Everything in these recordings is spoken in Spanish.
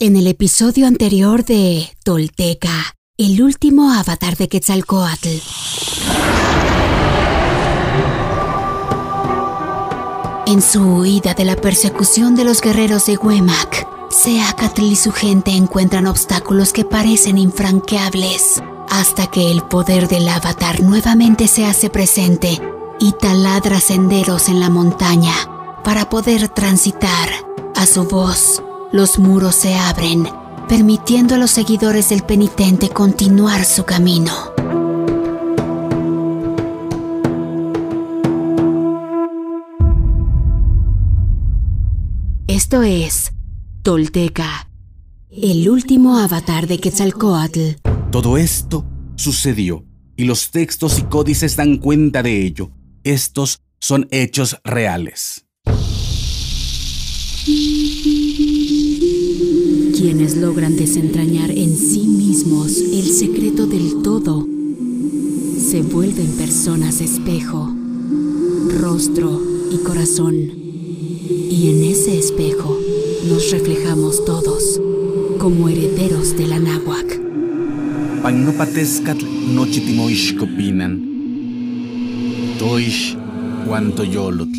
En el episodio anterior de Tolteca, el último avatar de Quetzalcoatl. En su huida de la persecución de los guerreros de Huemac, Seacatl y su gente encuentran obstáculos que parecen infranqueables, hasta que el poder del avatar nuevamente se hace presente y taladra senderos en la montaña para poder transitar. A su voz, los muros se abren, permitiendo a los seguidores del penitente continuar su camino. Esto es Tolteca, el último avatar de Quetzalcoatl. Todo esto sucedió y los textos y códices dan cuenta de ello. Estos son hechos reales. Quienes logran desentrañar en sí mismos el secreto del todo, se vuelven personas espejo, rostro y corazón. Y en ese espejo nos reflejamos todos como herederos de la náhuac. Pagnopatescatl nochitimoixcopinan. Toish guantoyolotl.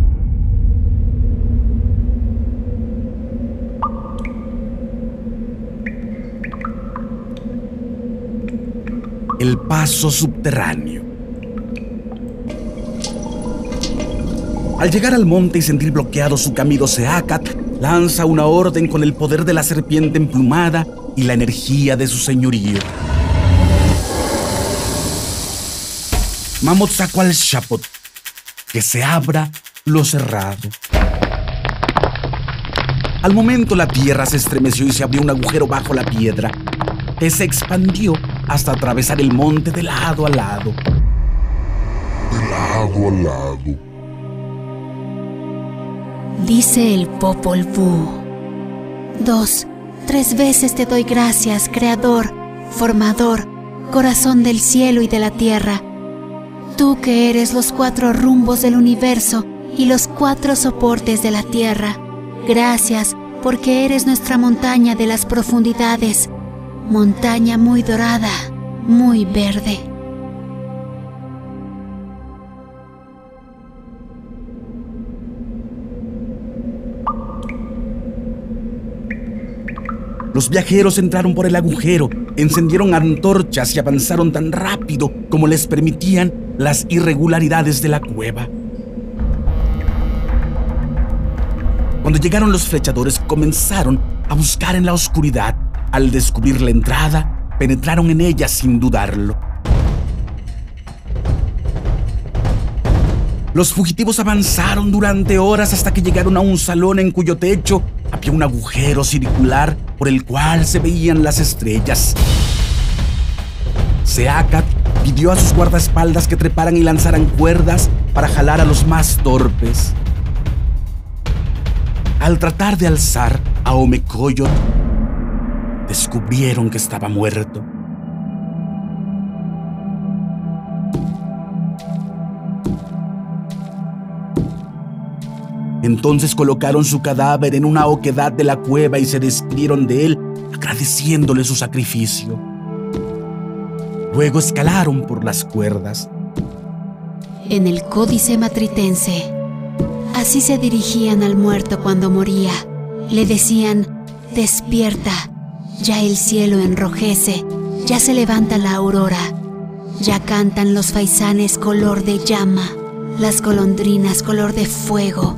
El paso subterráneo. Al llegar al monte y sentir bloqueado su camino, Seacat lanza una orden con el poder de la serpiente emplumada y la energía de su señorío. Mamotzacual Shapot, que se abra lo cerrado. Al momento la tierra se estremeció y se abrió un agujero bajo la piedra, que se expandió hasta atravesar el monte de lado a lado. De lado a lado. Dice el Popol Vuh. Dos, tres veces te doy gracias, Creador, Formador, Corazón del cielo y de la tierra. Tú que eres los cuatro rumbos del universo y los cuatro soportes de la tierra. Gracias porque eres nuestra montaña de las profundidades montaña muy dorada, muy verde. Los viajeros entraron por el agujero, encendieron antorchas y avanzaron tan rápido como les permitían las irregularidades de la cueva. Cuando llegaron los flechadores comenzaron a buscar en la oscuridad al descubrir la entrada, penetraron en ella sin dudarlo. Los fugitivos avanzaron durante horas hasta que llegaron a un salón en cuyo techo había un agujero circular por el cual se veían las estrellas. Seacat pidió a sus guardaespaldas que treparan y lanzaran cuerdas para jalar a los más torpes. Al tratar de alzar a Omecoyot, descubrieron que estaba muerto. Entonces colocaron su cadáver en una oquedad de la cueva y se despidieron de él, agradeciéndole su sacrificio. Luego escalaron por las cuerdas. En el códice matritense, así se dirigían al muerto cuando moría. Le decían, despierta, ya el cielo enrojece, ya se levanta la aurora, ya cantan los faisanes color de llama, las golondrinas color de fuego,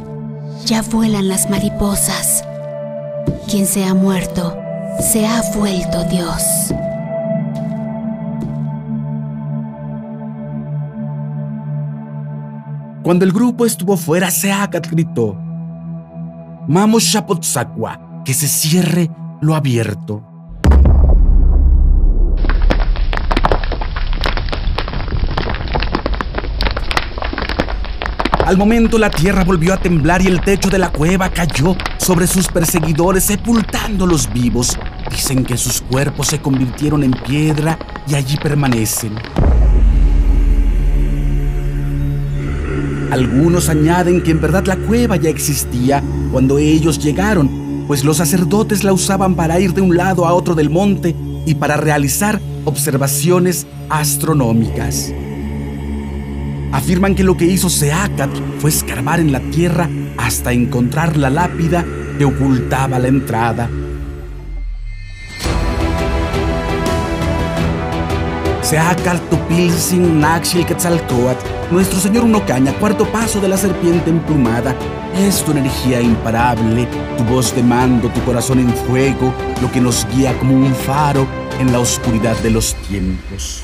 ya vuelan las mariposas. Quien se ha muerto, se ha vuelto Dios. Cuando el grupo estuvo fuera, Seacat gritó: Mamo Shapotzakwa, que se cierre lo abierto. Al momento la tierra volvió a temblar y el techo de la cueva cayó sobre sus perseguidores sepultándolos vivos. Dicen que sus cuerpos se convirtieron en piedra y allí permanecen. Algunos añaden que en verdad la cueva ya existía cuando ellos llegaron, pues los sacerdotes la usaban para ir de un lado a otro del monte y para realizar observaciones astronómicas. Afirman que lo que hizo Seacat fue escarbar en la tierra hasta encontrar la lápida que ocultaba la entrada. Seacat Tupilsin Naxil Quetzalcoatl, nuestro señor Unocaña, cuarto paso de la serpiente emplumada, es tu energía imparable, tu voz de mando, tu corazón en fuego, lo que nos guía como un faro en la oscuridad de los tiempos.